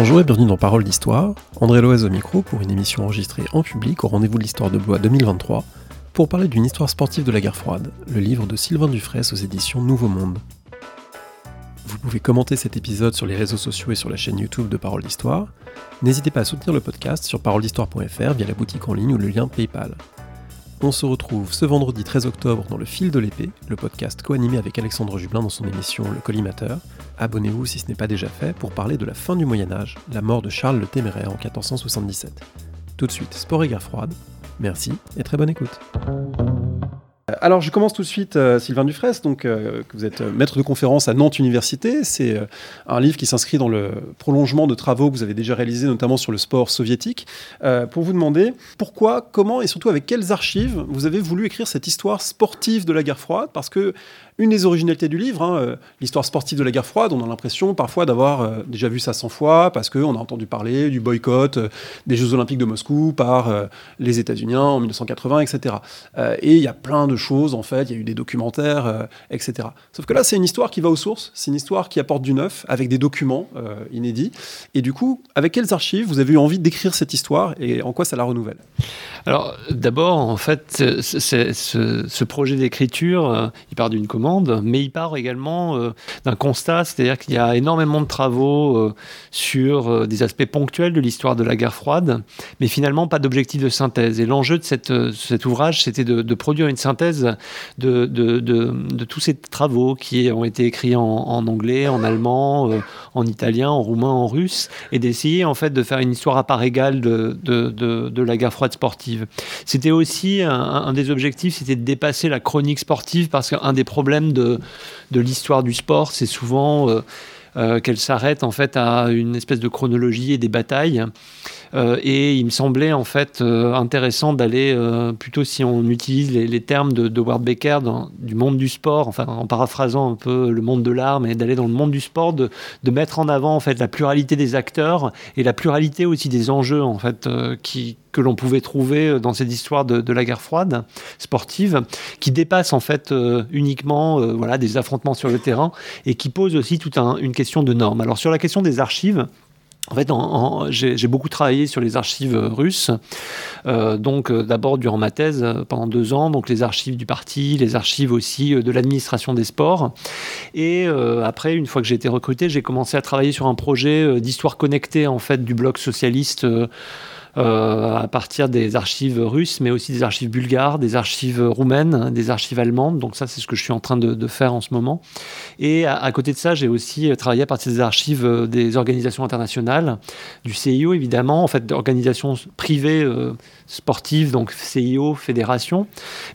Bonjour et bienvenue dans Parole d'Histoire. André Loez au micro pour une émission enregistrée en public au rendez-vous de l'histoire de Blois 2023 pour parler d'une histoire sportive de la guerre froide, le livre de Sylvain Dufresne aux éditions Nouveau Monde. Vous pouvez commenter cet épisode sur les réseaux sociaux et sur la chaîne YouTube de Parole d'Histoire. N'hésitez pas à soutenir le podcast sur paroledhistoire.fr via la boutique en ligne ou le lien PayPal. On se retrouve ce vendredi 13 octobre dans Le Fil de l'épée, le podcast co-animé avec Alexandre Jublin dans son émission Le Collimateur. Abonnez-vous si ce n'est pas déjà fait pour parler de la fin du Moyen-Âge, la mort de Charles le Téméraire en 1477. Tout de suite, sport et guerre froide. Merci et très bonne écoute. Euh, alors, je commence tout de suite, euh, Sylvain Dufresne, donc, euh, vous êtes maître de conférence à Nantes Université. C'est un livre qui s'inscrit dans le prolongement de travaux que vous avez déjà réalisés, notamment sur le sport soviétique, pour vous demander pourquoi, comment et surtout avec quelles archives vous avez voulu écrire cette histoire sportive de la guerre froide, parce que une des originalités du livre, hein, l'histoire sportive de la guerre froide, on a l'impression parfois d'avoir déjà vu ça 100 fois, parce qu'on a entendu parler du boycott des Jeux Olympiques de Moscou par les États-Unis en 1980, etc. et il y a plein de choses, en fait, il y a eu des documentaires, euh, etc. Sauf que là, c'est une histoire qui va aux sources, c'est une histoire qui apporte du neuf, avec des documents euh, inédits. Et du coup, avec quelles archives vous avez eu envie d'écrire cette histoire et en quoi ça la renouvelle? Alors, d'abord, en fait, ce, projet d'écriture, euh, il part d'une commande, mais il part également d'un constat, c'est-à-dire qu'il y a énormément de travaux sur des aspects ponctuels de l'histoire de la guerre froide, mais finalement pas d'objectif de synthèse. Et l'enjeu de cet ouvrage, c'était de produire une synthèse de, tous ces travaux qui ont été écrits en, anglais, en allemand, euh, en italien, en roumain, en russe, et d'essayer en fait de faire une histoire à part égale de, la guerre froide sportive. C'était aussi un, des objectifs, c'était de dépasser la chronique sportive, parce qu'un des problèmes de, l'histoire du sport, c'est souvent... Euh, euh, qu'elle s'arrête en fait à une espèce de chronologie et des batailles. Euh, et il me semblait en fait euh, intéressant d'aller plutôt si on utilise les, termes de, Ward Baker dans, du monde du sport, enfin en paraphrasant un peu le monde de l'art, mais d'aller dans le monde du sport, de, mettre en avant en fait la pluralité des acteurs et la pluralité aussi des enjeux en fait que l'on pouvait trouver dans cette histoire de, la guerre froide sportive, qui dépasse en fait uniquement voilà des affrontements sur le terrain et qui pose aussi toute une question de normes. Alors sur la question des archives, en fait, j'ai beaucoup travaillé sur les archives russes. Euh, donc, euh, d'abord durant ma thèse euh, pendant deux ans, donc les archives du parti, les archives aussi de l'administration des sports. Et après, une fois que j'ai été recruté, j'ai commencé à travailler sur un projet d'histoire connectée en fait du bloc socialiste euh, à partir des archives russes, mais aussi des archives bulgares, des archives roumaines, des archives allemandes. Donc ça, c'est ce que je suis en train de, faire en ce moment. Et à, côté de ça, j'ai aussi travaillé à partir des archives euh, des organisations internationales, du CIO évidemment, en fait, d'organisations privées euh, sportives, donc CIO, fédération,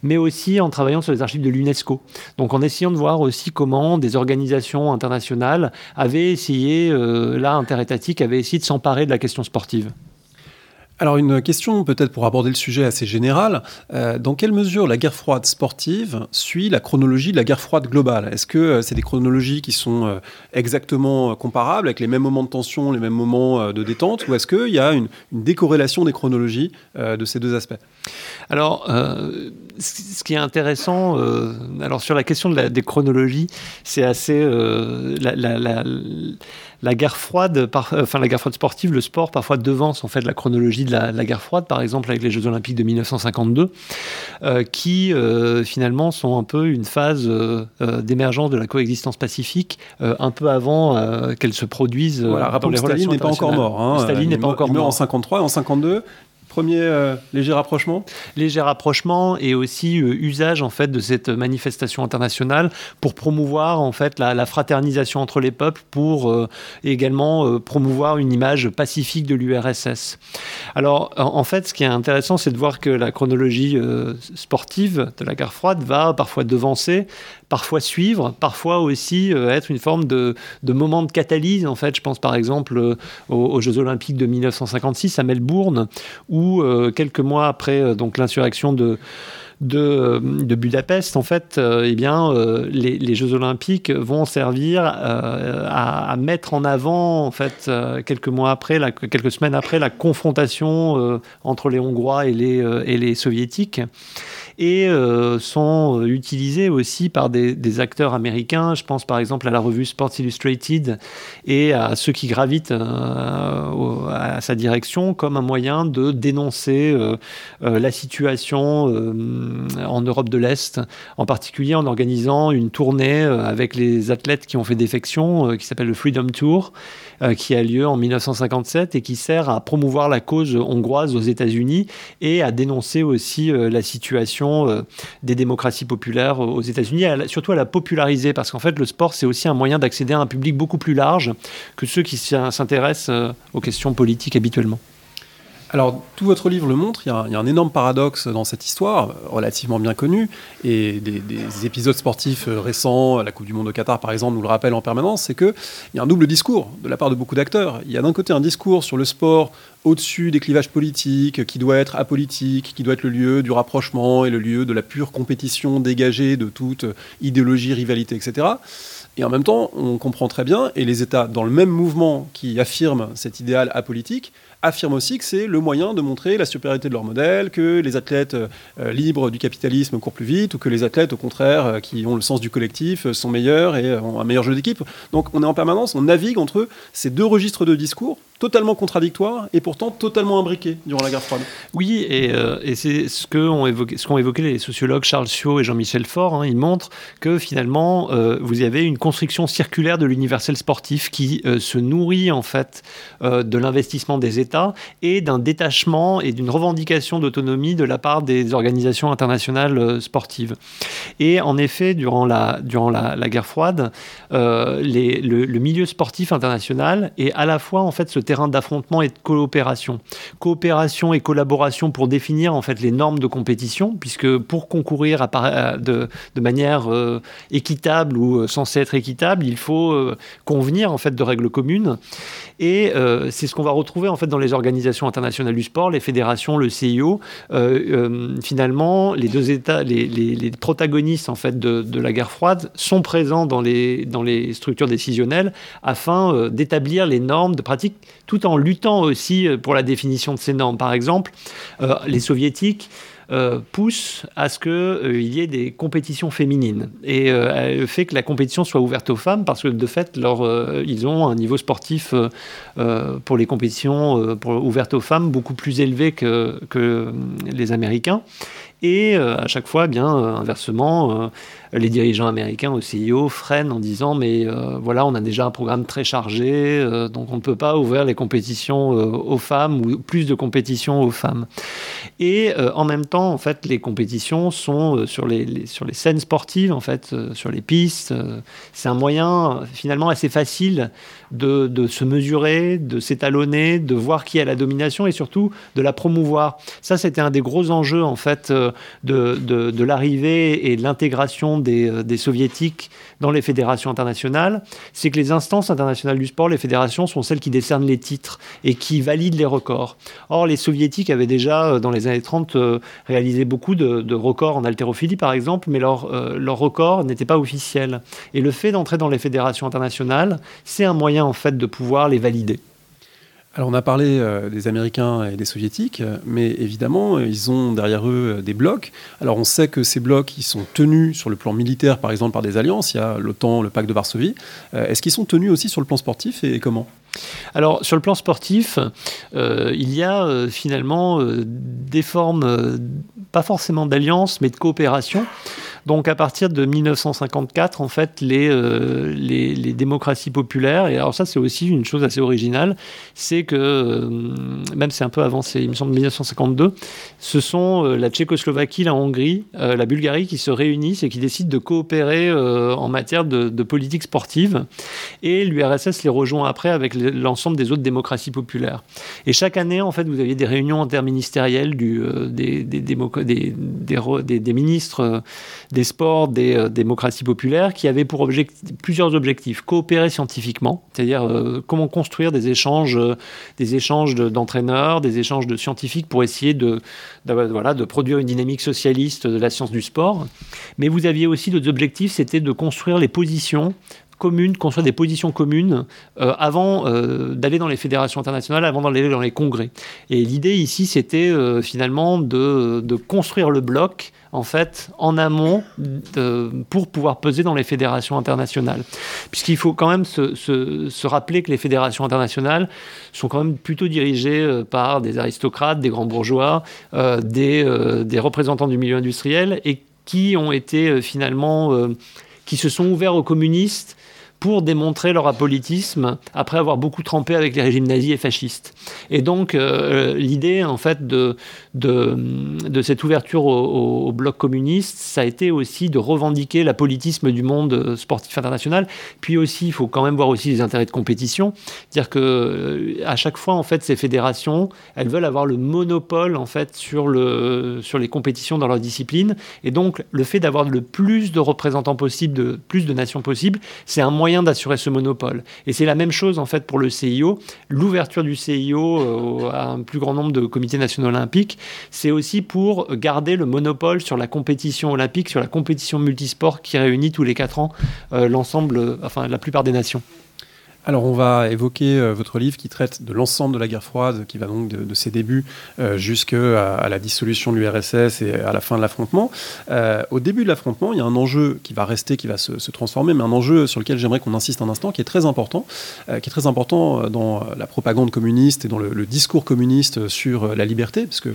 mais aussi en travaillant sur les archives de l'UNESCO. Donc en essayant de voir aussi comment des organisations internationales avaient essayé, là, interétatiques, avaient essayé de s'emparer de la question sportive. Alors une question peut-être pour aborder le sujet assez général. Euh, dans quelle mesure la guerre froide sportive suit la chronologie de la guerre froide globale? Est-ce que euh, c'est des chronologies qui sont euh, exactement comparables avec les mêmes moments de tension, les mêmes moments de détente? Ou est-ce qu'il y a une, décorrélation des chronologies de ces deux aspects? Alors, ce qui est intéressant, alors sur la question de la, des chronologies, c'est assez... la, la guerre froide, enfin la guerre froide sportive, le sport parfois devance en fait la chronologie de la, guerre froide, par exemple avec les Jeux Olympiques de 1952, euh, qui euh, finalement sont un peu une phase euh, d'émergence de la coexistence pacifique, un peu avant qu'elle se produise. Voilà, dans les Staline n'est pas encore mort. Hein. Staline n'est pas encore mort. en 53 et en 52, Premier euh, léger rapprochement Léger rapprochement et aussi euh, usage en fait de cette manifestation internationale pour promouvoir en fait la, fraternisation entre les peuples, pour euh, également promouvoir une image pacifique de l'URSS. Alors en, fait, ce qui est intéressant, c'est de voir que la chronologie sportive de la guerre froide va parfois devancer parfois suivre, parfois aussi euh, être une forme de, moment de catalyse. En fait, je pense par exemple euh, aux, Jeux Olympiques de 1956 à Melbourne, où euh, quelques mois après donc l'insurrection de Budapest, en fait, eh bien, les, Jeux Olympiques vont servir à, mettre en avant, en fait, quelques mois après, quelques semaines après, la confrontation entre les Hongrois et les Soviétiques. Et sont utilisés aussi par des, acteurs américains. Je pense par exemple à la revue Sports Illustrated et à ceux qui gravitent à sa direction comme un moyen de dénoncer la situation en Europe de l'Est, en particulier en organisant une tournée avec les athlètes qui ont fait défection, qui s'appelle le Freedom Tour, qui a lieu en 1957 et qui sert à promouvoir la cause hongroise aux États-Unis et à dénoncer aussi euh, la situation euh, des démocraties populaires aux États-Unis, surtout à la populariser, parce qu'en fait, le sport, c'est aussi un moyen d'accéder à un public beaucoup plus large que ceux qui s'intéressent euh, aux questions politiques habituellement. Alors, tout votre livre le montre, il y, a un, énorme paradoxe dans cette histoire, relativement bien connue, et des, épisodes sportifs euh, récents, la Coupe du Monde au Qatar par exemple, nous le rappellent en permanence, c'est qu'il y a un double discours de la part de beaucoup d'acteurs. Il y a d'un côté un discours sur le sport au-dessus des clivages politiques, qui doit être apolitique, qui doit être le lieu du rapprochement et le lieu de la pure compétition dégagée de toute idéologie, rivalité, etc. Et en même temps, on comprend très bien, et les États, dans le même mouvement qui affirment cet idéal apolitique, affirment aussi que c'est le moyen de montrer la supériorité de leur modèle, que les athlètes euh, libres du capitalisme courent plus vite, ou que les athlètes, au contraire, euh, qui ont le sens du collectif, euh, sont meilleurs et ont un meilleur jeu d'équipe. Donc on est en permanence, on navigue entre ces deux registres de discours totalement contradictoires et pourtant totalement imbriqués durant la guerre froide. Oui, et, c'est ce qu'ont évoqué, ce évoqué les sociologues Charles Sio et Jean-Michel Faure. Hein. ils montrent que finalement, vous avez une construction circulaire de l'universel sportif qui se nourrit en fait de l'investissement des États et d'un détachement et d'une revendication d'autonomie de la part des organisations internationales euh, sportives. Et en effet, durant la, durant la, guerre froide, euh, le, milieu sportif international est à la fois en fait ce terrain d'affrontement et de coopération. Coopération et collaboration pour définir en fait les normes de compétition, puisque pour concourir de, manière euh, équitable ou censée être équitable, il faut convenir en fait de règles communes. Et c'est ce qu'on va retrouver en fait dans les organisations internationales du sport, les fédérations, le CIO, euh, euh, finalement, les deux États, les, protagonistes en fait de, la guerre froide sont présents dans les, dans les structures décisionnelles afin euh, d'établir les normes de pratique, tout en luttant aussi pour la définition de ces normes. Par exemple, les soviétiques euh, pousse à ce qu'il euh, y ait des compétitions féminines et euh, fait que la compétition soit ouverte aux femmes parce que de fait, ils ont un niveau sportif pour les compétitions ouvertes aux femmes beaucoup plus élevé que, que les Américains. Et à chaque fois, eh bien inversement, les dirigeants américains au CIO freinent en disant mais euh, voilà, on a déjà un programme très chargé, euh, donc on ne peut pas ouvrir les compétitions euh, aux femmes ou plus de compétitions aux femmes. Et en même temps, en fait, les compétitions sont sur les, sur les scènes sportives, en fait, sur les pistes. c'est un moyen finalement assez facile de, se mesurer, de s'étalonner, de voir qui a la domination et surtout de la promouvoir. Ça, c'était un des gros enjeux en fait de, de, l'arrivée et de l'intégration euh, des, soviétiques dans les fédérations internationales, c'est que les instances internationales du sport, les fédérations, sont celles qui décernent les titres et qui valident les records. Or, les soviétiques avaient déjà, euh, dans les années 30, euh, réalisé beaucoup de, records en haltérophilie, par exemple, mais leurs leur records n'étaient pas officiels. Et le fait d'entrer dans les fédérations internationales, c'est un moyen, en fait, de pouvoir les valider. Alors on a parlé euh, des Américains et des Soviétiques, mais évidemment ils ont derrière eux euh, des blocs. Alors on sait que ces blocs ils sont tenus sur le plan militaire par exemple par des alliances, il y a l'OTAN, le pacte de Varsovie. Euh, est-ce qu'ils sont tenus aussi sur le plan sportif et comment? Alors sur le plan sportif, il y a finalement des formes, pas forcément d'alliance, mais de coopération. Donc à partir de 1954, en fait, les, euh, les, démocraties populaires, et alors ça c'est aussi une chose assez originale, c'est que, euh, même c'est un peu avancé, il me semble 1952, ce sont euh, la Tchécoslovaquie, la Hongrie, la Bulgarie qui se réunissent et qui décident de coopérer en matière de, politique sportive. Et l'URSS les rejoint après avec l'ensemble des autres démocraties populaires. Et chaque année, en fait, vous aviez des réunions interministérielles des ministres des sports des euh, démocraties populaires qui avaient pour plusieurs objectifs. Coopérer scientifiquement, c'est-à-dire euh, comment construire des échanges, euh, des échanges d'entraîneurs, des échanges de scientifiques pour essayer de, voilà, de produire une dynamique socialiste de la science du sport. Mais vous aviez aussi d'autres objectifs, c'était de construire les positions communes, construire des positions communes euh, avant euh, d'aller dans les fédérations internationales, avant d'aller dans les congrès. Et l'idée ici, c'était euh, finalement de, de, construire le bloc en fait en amont pour pouvoir peser dans les fédérations internationales. Puisqu'il faut quand même se, se, se, rappeler que les fédérations internationales sont quand même plutôt dirigées par des aristocrates, des grands bourgeois, des, des représentants du milieu industriel et qui ont été finalement qui se sont ouverts aux communistes pour démontrer leur apolitisme après avoir beaucoup trempé avec les régimes nazis et fascistes. Et donc euh, l'idée en fait de, de, cette ouverture au, bloc communiste, ça a été aussi de revendiquer l'apolitisme du monde sportif international. Puis aussi, il faut quand même voir aussi les intérêts de compétition, dire que euh, à chaque fois en fait ces fédérations, elles veulent avoir le monopole en fait sur le sur les compétitions dans leur discipline. Et donc le fait d'avoir le plus de représentants possible, de plus de nations possibles, c'est un moyen d'assurer ce monopole. Et c'est la même chose en fait pour le CIO. L'ouverture du CIO euh, à un plus grand nombre de comités nationaux olympiques, c'est aussi pour garder le monopole sur la compétition olympique, sur la compétition multisport qui réunit tous les quatre ans euh, l'ensemble, enfin la plupart des nations. Alors on va évoquer euh, votre livre qui traite de l'ensemble de la guerre froide, qui va donc de, ses débuts euh, jusqu'à à la dissolution de l'URSS et à la fin de l'affrontement. Euh, au début de l'affrontement, il y a un enjeu qui va rester, qui va se, transformer, mais un enjeu sur lequel j'aimerais qu'on insiste un instant, qui est très important, qui est très important dans la propagande communiste et dans le, discours communiste sur la liberté, parce que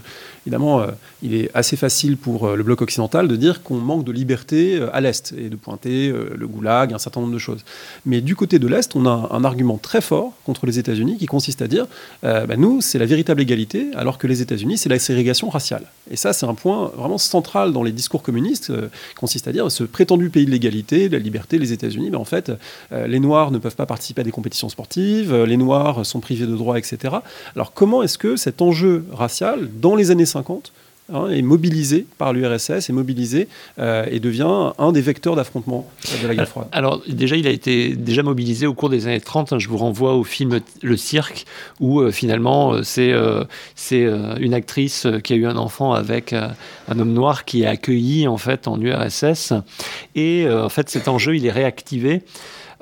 évidemment, il est assez facile pour le bloc occidental de dire qu'on manque de liberté à l'Est et de pointer le goulag, un certain nombre de choses. Mais du côté de l'Est, on a un un argument très fort contre les États-Unis qui consiste à dire euh, bah, nous, c'est la véritable égalité, alors que les États-Unis, c'est la ségrégation raciale. Et ça, c'est un point vraiment central dans les discours communistes, euh, qui consiste à dire ce prétendu pays de l'égalité, de la liberté, les États-Unis, ben, en fait, euh, les Noirs ne peuvent pas participer à des compétitions sportives, les Noirs sont privés de droits, etc. Alors comment est-ce que cet enjeu racial, dans les années 50, Hein, est mobilisé par l'URSS, est mobilisé euh, et devient un des vecteurs d'affrontement de la guerre froide. Alors déjà, il a été déjà mobilisé au cours des années 30. Hein. je vous renvoie au film Le Cirque, où euh, finalement euh, c'est c'est une actrice qui a eu un enfant avec un homme noir qui est accueilli en fait en URSS. Et en fait, cet enjeu, il est réactivé.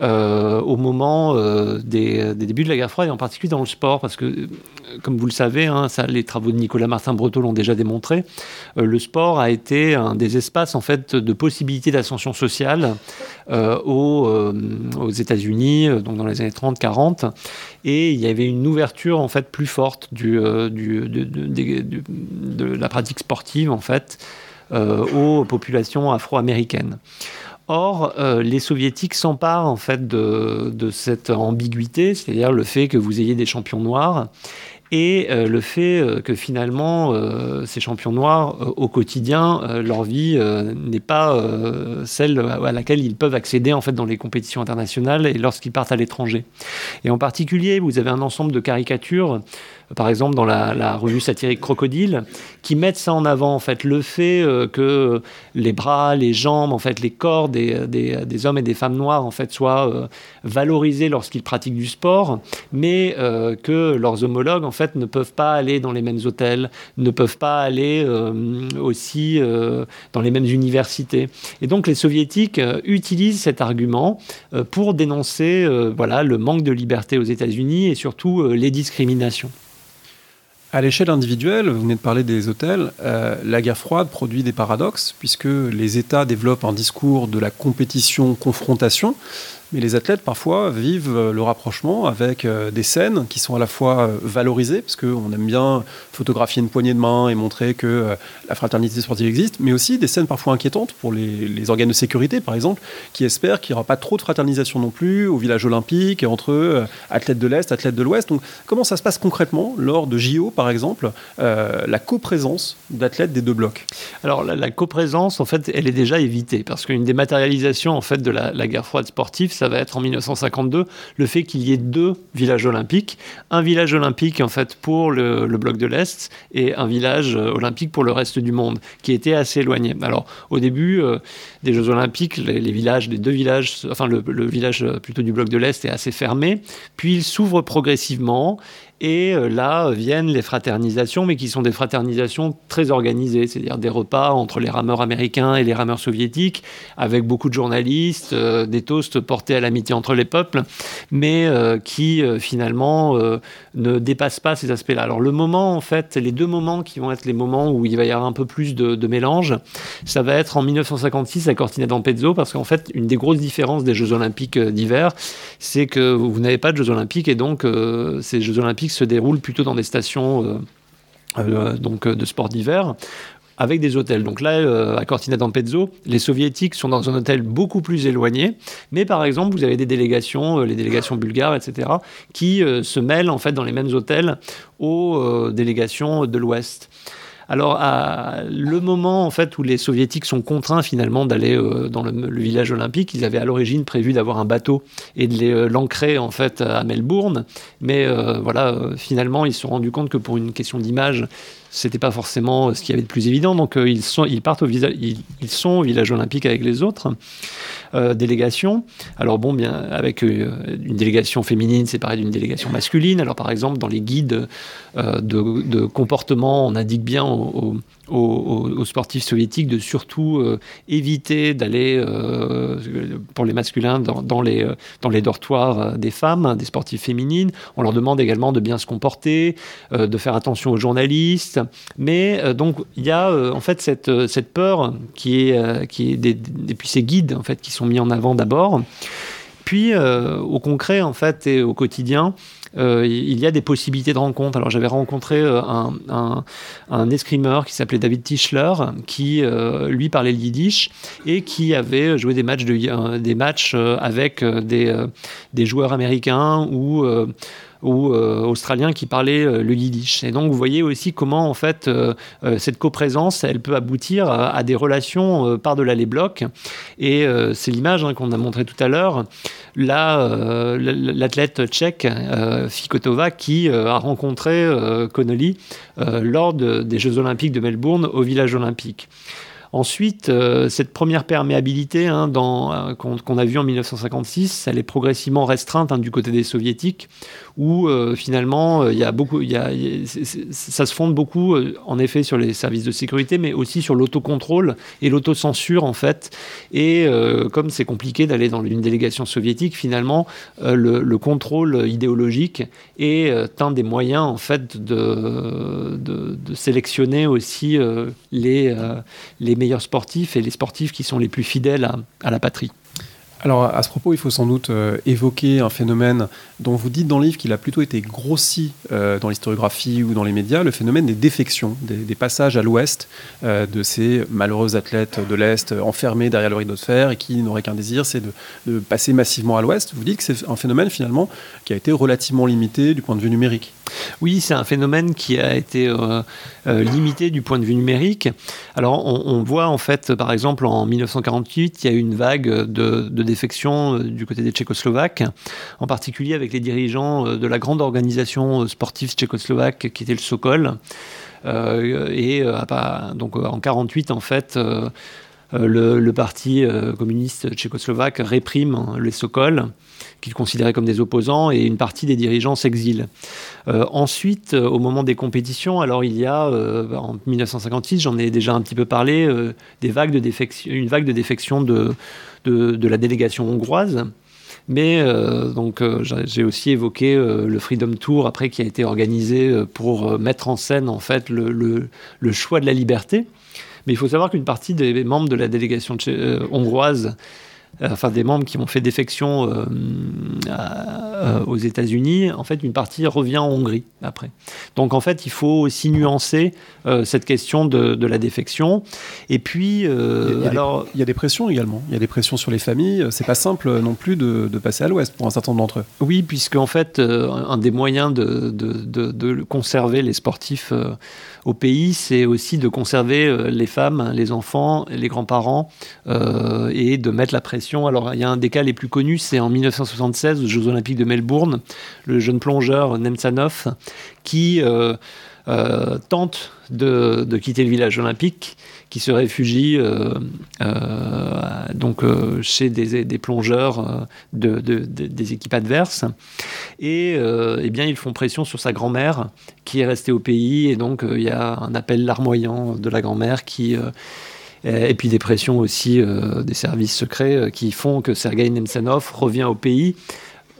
Euh, au moment euh, des, débuts de la guerre froide, et en particulier dans le sport, parce que, euh, comme vous le savez, hein, les travaux de Nicolas Martin-Breteau l'ont déjà démontré, le sport a été un des espaces en fait de possibilité d'ascension sociale aux, États-Unis, donc dans les années 30-40, et il y avait une ouverture en fait plus forte de, la pratique sportive en fait aux populations afro-américaines. Or, euh, les soviétiques s'emparent en fait de, de cette ambiguïté, c'est-à-dire le fait que vous ayez des champions noirs et euh, le fait euh, que finalement ces champions noirs au quotidien leur vie n'est pas celle à laquelle ils peuvent accéder en fait dans les compétitions internationales et lorsqu'ils partent à l'étranger. Et en particulier, vous avez un ensemble de caricatures par exemple dans la, revue satirique Crocodile, qui mettent ça en avant, en fait, le fait euh, que les bras, les jambes, en fait, les corps des, des, hommes et des femmes noirs, en fait, soient euh, valorisés lorsqu'ils pratiquent du sport, mais euh, que leurs homologues, en ne peuvent pas aller dans les mêmes hôtels, ne peuvent pas aller aussi dans les mêmes universités. Et donc, les soviétiques utilisent cet argument pour dénoncer, voilà, le manque de liberté aux États-Unis et surtout les discriminations. À l'échelle individuelle, vous venez de parler des hôtels, euh, la guerre froide produit des paradoxes, puisque les États développent un discours de la compétition-confrontation, mais les athlètes, parfois, vivent euh, le rapprochement avec euh, des scènes qui sont à la fois euh, valorisées, parce qu'on aime bien photographier une poignée de main et montrer que la fraternité sportive existe, mais aussi des scènes parfois inquiétantes pour les, organes de sécurité, par exemple, qui espèrent qu'il n'y aura pas trop de fraternisation non plus au village olympique entre athlètes de l'Est, athlètes de l'Ouest. Donc, comment ça se passe concrètement lors de JO, par exemple, la coprésence d'athlètes des deux blocs? Alors, la, coprésence, en fait, elle est déjà évitée, parce qu'une dématérialisation, en fait, de la, la guerre froide sportive, ça va être en 1952 le fait qu'il y ait deux villages olympiques, un village olympique en fait pour le, bloc de l'Est et un village euh, olympique pour le reste du monde, qui était assez éloigné. Alors au début euh, des Jeux olympiques, les, villages, les deux villages, enfin le, village euh, plutôt du bloc de l'Est est assez fermé, puis il s'ouvre progressivement Et euh, là viennent les fraternisations, mais qui sont des fraternisations très organisées, c'est-à-dire des repas entre les rameurs américains et les rameurs soviétiques, avec beaucoup de journalistes, euh, des toasts portés à l'amitié entre les peuples, mais euh, qui finalement ne dépassent pas ces aspects-là. Alors le moment, en fait, les deux moments qui vont être les moments où il va y avoir un peu plus de, mélange, ça va être en 1956 à Cortina d'Ampezzo, parce qu'en fait, une des grosses différences des Jeux Olympiques d'hiver, c'est que vous n'avez pas de Jeux Olympiques et donc ces Jeux Olympiques se déroule plutôt dans des stations euh, euh, donc, de sport d'hiver avec des hôtels. Donc là, euh, à Cortina d'Ampezzo, les soviétiques sont dans un hôtel beaucoup plus éloigné, mais par exemple, vous avez des délégations, les délégations bulgares, etc., qui se mêlent en fait dans les mêmes hôtels aux délégations de l'Ouest. Alors, à le moment en fait où les soviétiques sont contraints finalement d'aller euh, dans le, village olympique, ils avaient à l'origine prévu d'avoir un bateau et de euh, l'ancrer en fait à Melbourne, mais euh, voilà, finalement ils se sont rendus compte que pour une question d'image, c'était pas forcément ce qu'il y avait de plus évident. Donc ils sont, ils partent au ils, sont au village olympique avec les autres délégations. Alors bon, bien avec une délégation féminine, pareil d'une délégation masculine. Alors par exemple dans les guides de, de, comportement, on indique bien aux, sportifs soviétiques de surtout euh, éviter d'aller, euh, pour les masculins, dans, les, euh, dans les dortoirs des femmes, des sportifs féminines. On leur demande également de bien se comporter, de faire attention aux journalistes. Mais donc, il y a en fait cette, cette peur qui est, qui est des, depuis ces guides en fait, qui sont mis en avant d'abord. Puis, au concret, en fait, et au quotidien, euh, il y a des possibilités de rencontre. Alors j'avais rencontré euh, un, un, escrimeur qui s'appelait David Tischler, qui euh, lui parlait le yiddish et qui avait joué des matchs, de, des matchs avec des, des joueurs américains ou ou euh, australiens qui parlaient euh, le yiddish. Et donc vous voyez aussi comment en fait euh, cette coprésence, elle peut aboutir à, des relations par-delà les blocs. Et c'est l'image hein, qu'on a montrée tout à l'heure. Là, l'athlète tchèque Fikotova qui a rencontré Connolly lors des Jeux Olympiques de Melbourne au village olympique. Ensuite, euh, cette première perméabilité hein, euh, qu'on a vue en 1956, elle est progressivement restreinte hein, du côté des soviétiques, où euh, finalement, il y a beaucoup, ça se fonde beaucoup, en effet, sur les services de sécurité, mais aussi sur l'autocontrôle et l'autocensure, en fait. Et comme c'est compliqué d'aller dans une délégation soviétique, finalement, le, contrôle idéologique est un des moyens, en fait, de, sélectionner aussi les meilleurs sportifs et les sportifs qui sont les plus fidèles à, la patrie. Alors à ce propos, il faut sans doute euh, évoquer un phénomène dont vous dites dans le livre qu'il a plutôt été grossi euh, dans l'historiographie ou dans les médias, le phénomène des défections, des, passages à l'ouest euh, de ces malheureux athlètes de l'Est enfermés derrière le rideau de fer et qui n'auraient qu'un désir, c'est de, passer massivement à l'ouest. Vous dites que c'est un phénomène finalement qui a été relativement limité du point de vue numérique. Oui, c'est un phénomène qui a été euh, euh, limité du point de vue numérique. Alors, on, voit en fait, par exemple, en 1948, il y a eu une vague de, défection euh, du côté des Tchécoslovaques, en particulier avec les dirigeants de la grande organisation sportive tchécoslovaque qui était le Sokol. et donc en 48, en fait, le, parti communiste tchécoslovaque réprime les Sokol qu'ils considéraient comme des opposants, et une partie des dirigeants s'exilent. Euh, ensuite, euh, au moment des compétitions, alors il y a, euh, en 1956, j'en ai déjà un petit peu parlé, une vague de défection de, de, la délégation hongroise. Mais donc j'ai aussi évoqué le Freedom Tour après qui a été organisé pour mettre en scène en fait le, choix de la liberté. Mais il faut savoir qu'une partie des membres de la délégation hongroise enfin des membres qui ont fait défection euh, euh, aux États-Unis, en fait, une partie revient en Hongrie après. Donc, en fait, il faut aussi nuancer cette question de, la défection. Et puis, il, y alors, il y a des pressions également. Il y a des pressions sur les familles. C'est pas simple non plus de, passer à l'Ouest pour un certain nombre d'entre eux. Oui, puisque en fait, un des moyens de, de conserver les sportifs au pays, c'est aussi de conserver les femmes, les enfants, les grands-parents et de mettre la pression alors, il y a un des cas les plus connus, c'est en 1976, aux Jeux Olympiques de Melbourne, le jeune plongeur Nemtsanov, qui. Euh, tente de, de, quitter le village olympique, qui se réfugie donc chez des, des plongeurs de, de, des équipes adverses. Et eh bien, ils font pression sur sa grand-mère, qui est restée au pays. Et donc, il y a un appel larmoyant de la grand-mère qui et puis des pressions aussi euh, des services secrets euh, qui font que Sergei Nemtsov revient au pays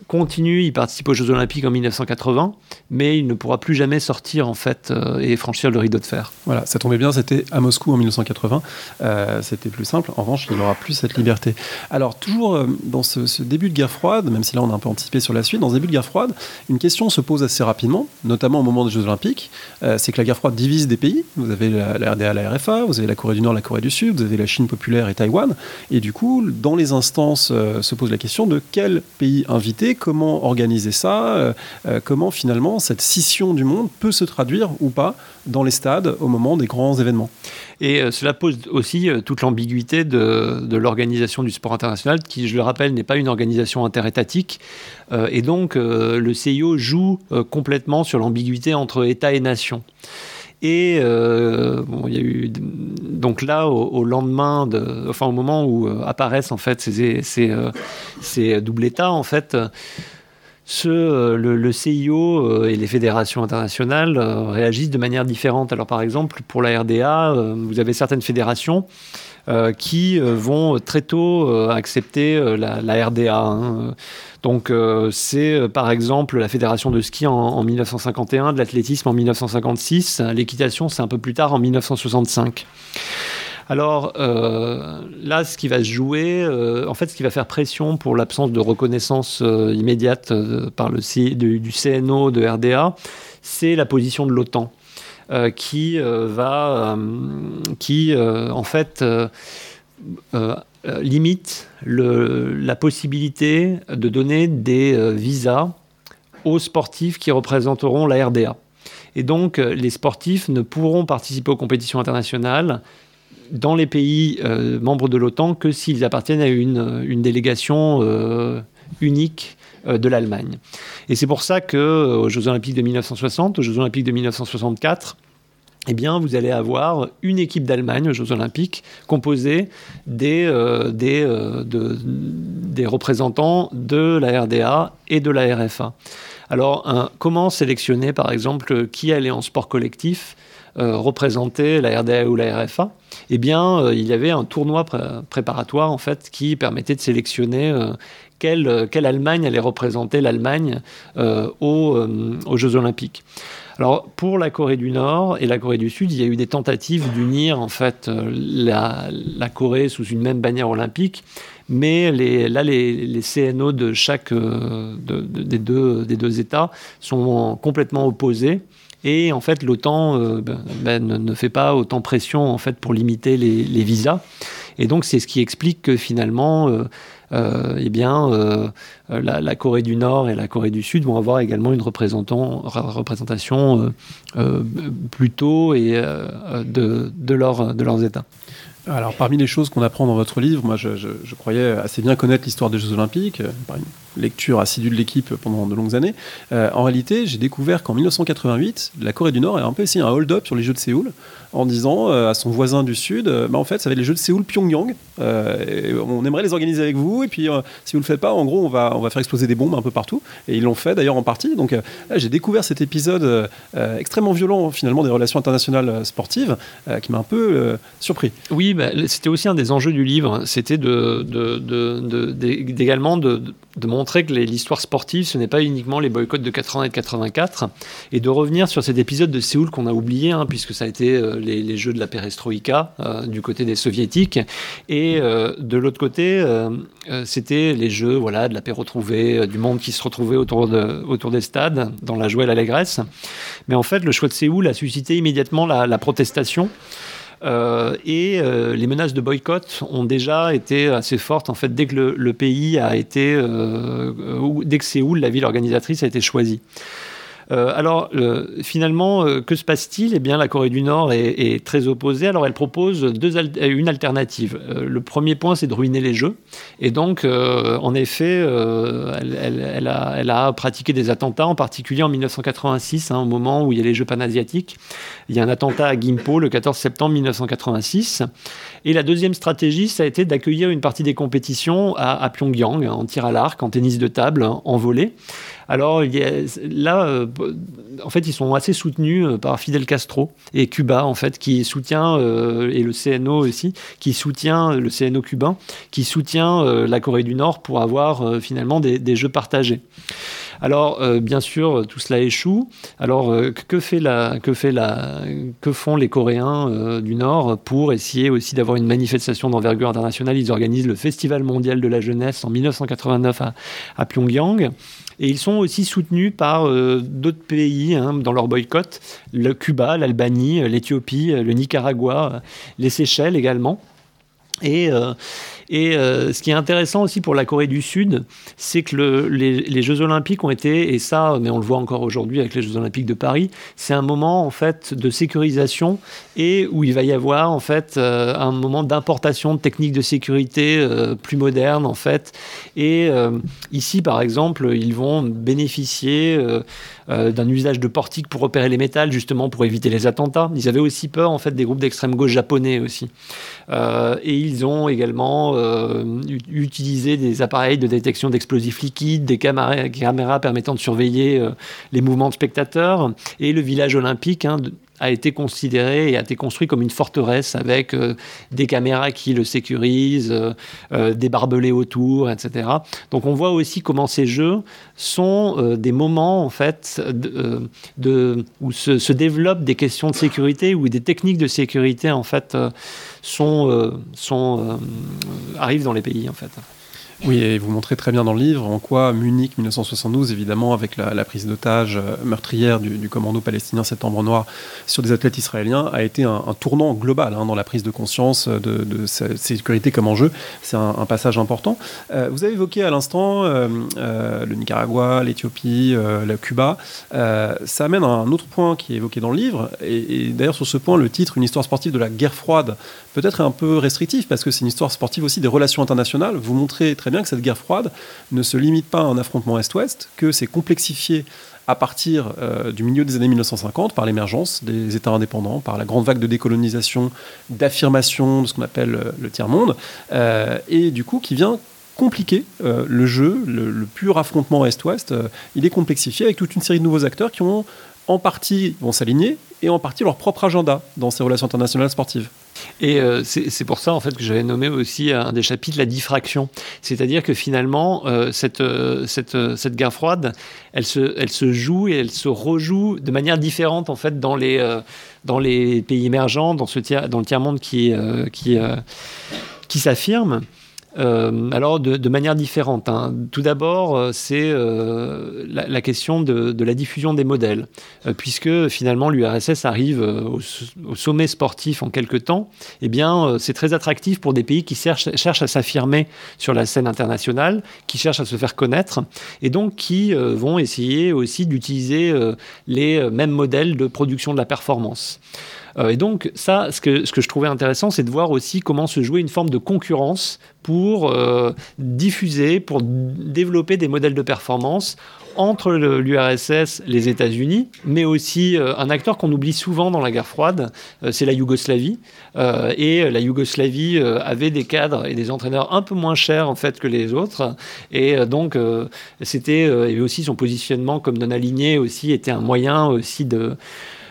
continue, il participe aux Jeux Olympiques en 1980, mais il ne pourra plus jamais sortir en fait euh, et franchir le rideau de fer. Voilà, ça tombait bien, c'était à Moscou en 1980, euh, c'était plus simple. En revanche, il n'aura plus cette liberté. Alors toujours euh, dans ce, début de guerre froide, même si là on a un peu anticipé sur la suite, dans ce début de guerre froide, une question se pose assez rapidement, notamment au moment des Jeux Olympiques, c'est que la guerre froide divise des pays. Vous avez la, la, RDA, la RFA, vous avez la Corée du Nord, la Corée du Sud, vous avez la Chine populaire et Taïwan, et du coup, dans les instances se pose la question de quel pays inviter comment organiser ça, euh, euh, comment finalement cette scission du monde peut se traduire ou pas dans les stades au moment des grands événements. Et euh, cela pose aussi toute l'ambiguïté de, l'organisation du sport international, qui, je le rappelle, n'est pas une organisation interétatique. et donc, le CIO joue complètement sur l'ambiguïté entre État et nation. Et bon, il y a eu donc là au, lendemain, de, enfin au moment où apparaissent en fait ces, ces, ces doubles États en fait, ce, euh, le, CIO euh, et les fédérations internationales euh, réagissent de manière différente. Alors par exemple, pour la RDA, vous avez certaines fédérations qui vont très tôt accepter la, RDA. Hein. Donc c'est par exemple la fédération de ski en, en 1951, de l'athlétisme en 1956, l'équitation c'est un peu plus tard en 1965. Alors euh, là, ce qui va se jouer, euh, en fait, ce qui va faire pression pour l'absence de reconnaissance euh, immédiate par le du, CNO de RDA, c'est la position de l'OTAN. Qui va, qui en fait limite la possibilité de donner des visas aux sportifs qui représenteront la RDA. Et donc, les sportifs ne pourront participer aux compétitions internationales dans les pays euh, membres de l'OTAN que s'ils appartiennent à une, délégation euh, unique euh, de l'Allemagne. Et c'est pour ça que aux Jeux Olympiques de 1960, aux Jeux Olympiques de 1964, eh bien, vous allez avoir une équipe d'Allemagne aux Jeux Olympiques composée des, des, des représentants de la RDA et de la RFA. Alors, comment sélectionner, par exemple, qui allait en sport collectif euh, représenter la RDA ou la RFA, eh bien, euh, il y avait un tournoi préparatoire en fait qui permettait de sélectionner euh, quelle, quelle, Allemagne allait représenter l'Allemagne aux, aux, Jeux Olympiques. Alors pour la Corée du Nord et la Corée du Sud, il y a eu des tentatives d'unir en fait la, Corée sous une même bannière olympique, mais les, là les, CNO de chaque de, des, deux, des deux États sont complètement opposés. Et en fait, l'OTAN euh, ben, ben, ne fait pas autant pression en fait pour limiter les, visas. Et donc, c'est ce qui explique que finalement, euh, euh, eh bien, la, Corée du Nord et la Corée du Sud vont avoir également une représentation plutôt de, leur, de leurs États. Alors, parmi les choses qu'on apprend dans votre livre, moi, je, croyais assez bien connaître l'histoire des Jeux Olympiques, par une lecture assidue de l'équipe pendant de longues années. en réalité, j'ai découvert qu'en 1988, la Corée du Nord a un peu essayé un hold-up sur les Jeux de Séoul en disant à son voisin du Sud, bah, en fait, ça va être les Jeux de Séoul-Pyongyang. on aimerait les organiser avec vous, et puis si vous le faites pas, en gros, on va, on va faire exploser des bombes un peu partout. Et ils l'ont fait d'ailleurs en partie. Donc, j'ai découvert cet épisode extrêmement violent finalement des relations internationales sportives qui m'a un peu surpris. Oui, bah, c'était aussi un des enjeux du livre, c'était de, également de, montrer que l'histoire sportive, ce n'est pas uniquement les boycotts de 80 et de 84, et de revenir sur cet épisode de Séoul qu'on a oublié, hein, puisque ça a été euh, les, jeux de la perestroïka euh, du côté des soviétiques, et euh, de l'autre côté, c'était les jeux voilà, de la paix retrouvée, du monde qui se retrouvait autour des stades, dans la joie et l'allégresse. Mais en fait, le choix de Séoul a suscité immédiatement la protestation. Euh, et euh, les menaces de boycott ont déjà été assez fortes en fait dès que le, pays a été, euh, dès que Séoul, la ville organisatrice, a été choisie. Alors, finalement, que se passe-t-il? Eh bien, la Corée du Nord est, très opposée. Alors, elle propose une alternative. le premier point, c'est de ruiner les Jeux. Et donc, en effet, elle, a, pratiqué des attentats, en particulier en 1986, hein, au moment où il y a les Jeux panasiatiques. Il y a un attentat à Gimpo le 14 septembre 1986. Et la deuxième stratégie, ça a été d'accueillir une partie des compétitions à, Pyongyang, en tir à l'arc, en tennis de table, en volée. Alors là, euh, en fait, ils sont assez soutenus euh, par Fidel Castro et Cuba, en fait, qui soutient, euh, et le CNO aussi, qui soutient, le CNO cubain, qui soutient la Corée du Nord pour avoir finalement des, jeux partagés. Alors, bien sûr, tout cela échoue. Alors, que, font les Coréens du Nord pour essayer aussi d'avoir une manifestation d'envergure internationale? Ils organisent le Festival mondial de la jeunesse en 1989 à, à Pyongyang. Et ils sont aussi soutenus par euh, d'autres pays hein, dans leur boycott, le Cuba, l'Albanie, l'Éthiopie, le Nicaragua, les Seychelles également. Et, euh, et euh, ce qui est intéressant aussi pour la Corée du Sud, c'est que le, les, Jeux Olympiques ont été, et ça, mais on le voit encore aujourd'hui avec les Jeux Olympiques de Paris, c'est un moment en fait de sécurisation et où il va y avoir en fait euh, un moment d'importation de techniques de sécurité euh, plus modernes en fait. Et ici, par exemple, ils vont bénéficier d'un usage de portiques pour repérer les métals, justement pour éviter les attentats. Ils avaient aussi peur en fait des groupes d'extrême gauche japonais aussi. et ils ont également euh, utiliser des appareils de détection d'explosifs liquides, des caméras, permettant de surveiller euh, les mouvements de spectateurs, et le village olympique hein, a été considéré et a été construit comme une forteresse avec euh, des caméras qui le sécurisent, des barbelés autour, etc. Donc on voit aussi comment ces jeux sont des moments en fait où se, développent des questions de sécurité ou des techniques de sécurité en fait euh, euh, arrivent dans les pays en fait. Oui, et vous montrez très bien dans le livre en quoi Munich 1972, évidemment, avec la, prise d'otage euh, meurtrière du, commando palestinien Septembre Noir sur des athlètes israéliens, a été un, tournant global hein, dans la prise de conscience de, de sécurité comme enjeu. C'est un, passage important. Euh, vous avez évoqué à l'instant euh, le Nicaragua, l'Éthiopie, le Cuba. ça amène à un autre point qui est évoqué dans le livre. Et, et d'ailleurs, sur ce point, le titre Une histoire sportive de la guerre froide peut-être un peu restrictif parce que c'est une histoire sportive aussi des relations internationales. Vous montrez très bien que cette guerre froide ne se limite pas à un affrontement Est-Ouest, que c'est complexifié à partir euh, du milieu des années 1950 par l'émergence des États indépendants, par la grande vague de décolonisation, d'affirmation de ce qu'on appelle euh, le tiers-monde, euh, et du coup qui vient compliquer le jeu, le, le pur affrontement Est-Ouest, il est complexifié avec toute une série de nouveaux acteurs qui ont en partie vont s'aligner et en partie leur propre agenda dans ces relations internationales sportives. Et euh, c'est pour ça en fait que j'avais nommé aussi un des chapitres la diffraction, c'est-à-dire que finalement euh, cette, euh, cette, cette, guerre froide, elle se, elle se joue et elle se rejoue de manière différente en fait dans les, dans les pays émergents, dans, ce dans le tiers monde qui, qui, qui s'affirme. Euh, alors, de, manière différente. Hein. Tout d'abord, euh, c'est euh, la, question de, la diffusion des modèles, puisque finalement l'URSS arrive au, sommet sportif en quelque temps. Eh bien, c'est très attractif pour des pays qui cherchent, cherchent à s'affirmer sur la scène internationale, qui cherchent à se faire connaître, et donc qui vont essayer aussi d'utiliser les mêmes modèles de production de la performance. Euh, et donc, ça, ce que, je trouvais intéressant, c'est de voir aussi comment se jouer une forme de concurrence pour euh, diffuser, pour développer des modèles de performance entre l'URSS, les États-Unis, mais aussi euh, un acteur qu'on oublie souvent dans la guerre froide, c'est la Yougoslavie. et la Yougoslavie avait des cadres et des entraîneurs un peu moins chers en fait que les autres. Et donc, c'était et aussi son positionnement comme non aligné aussi était un moyen aussi de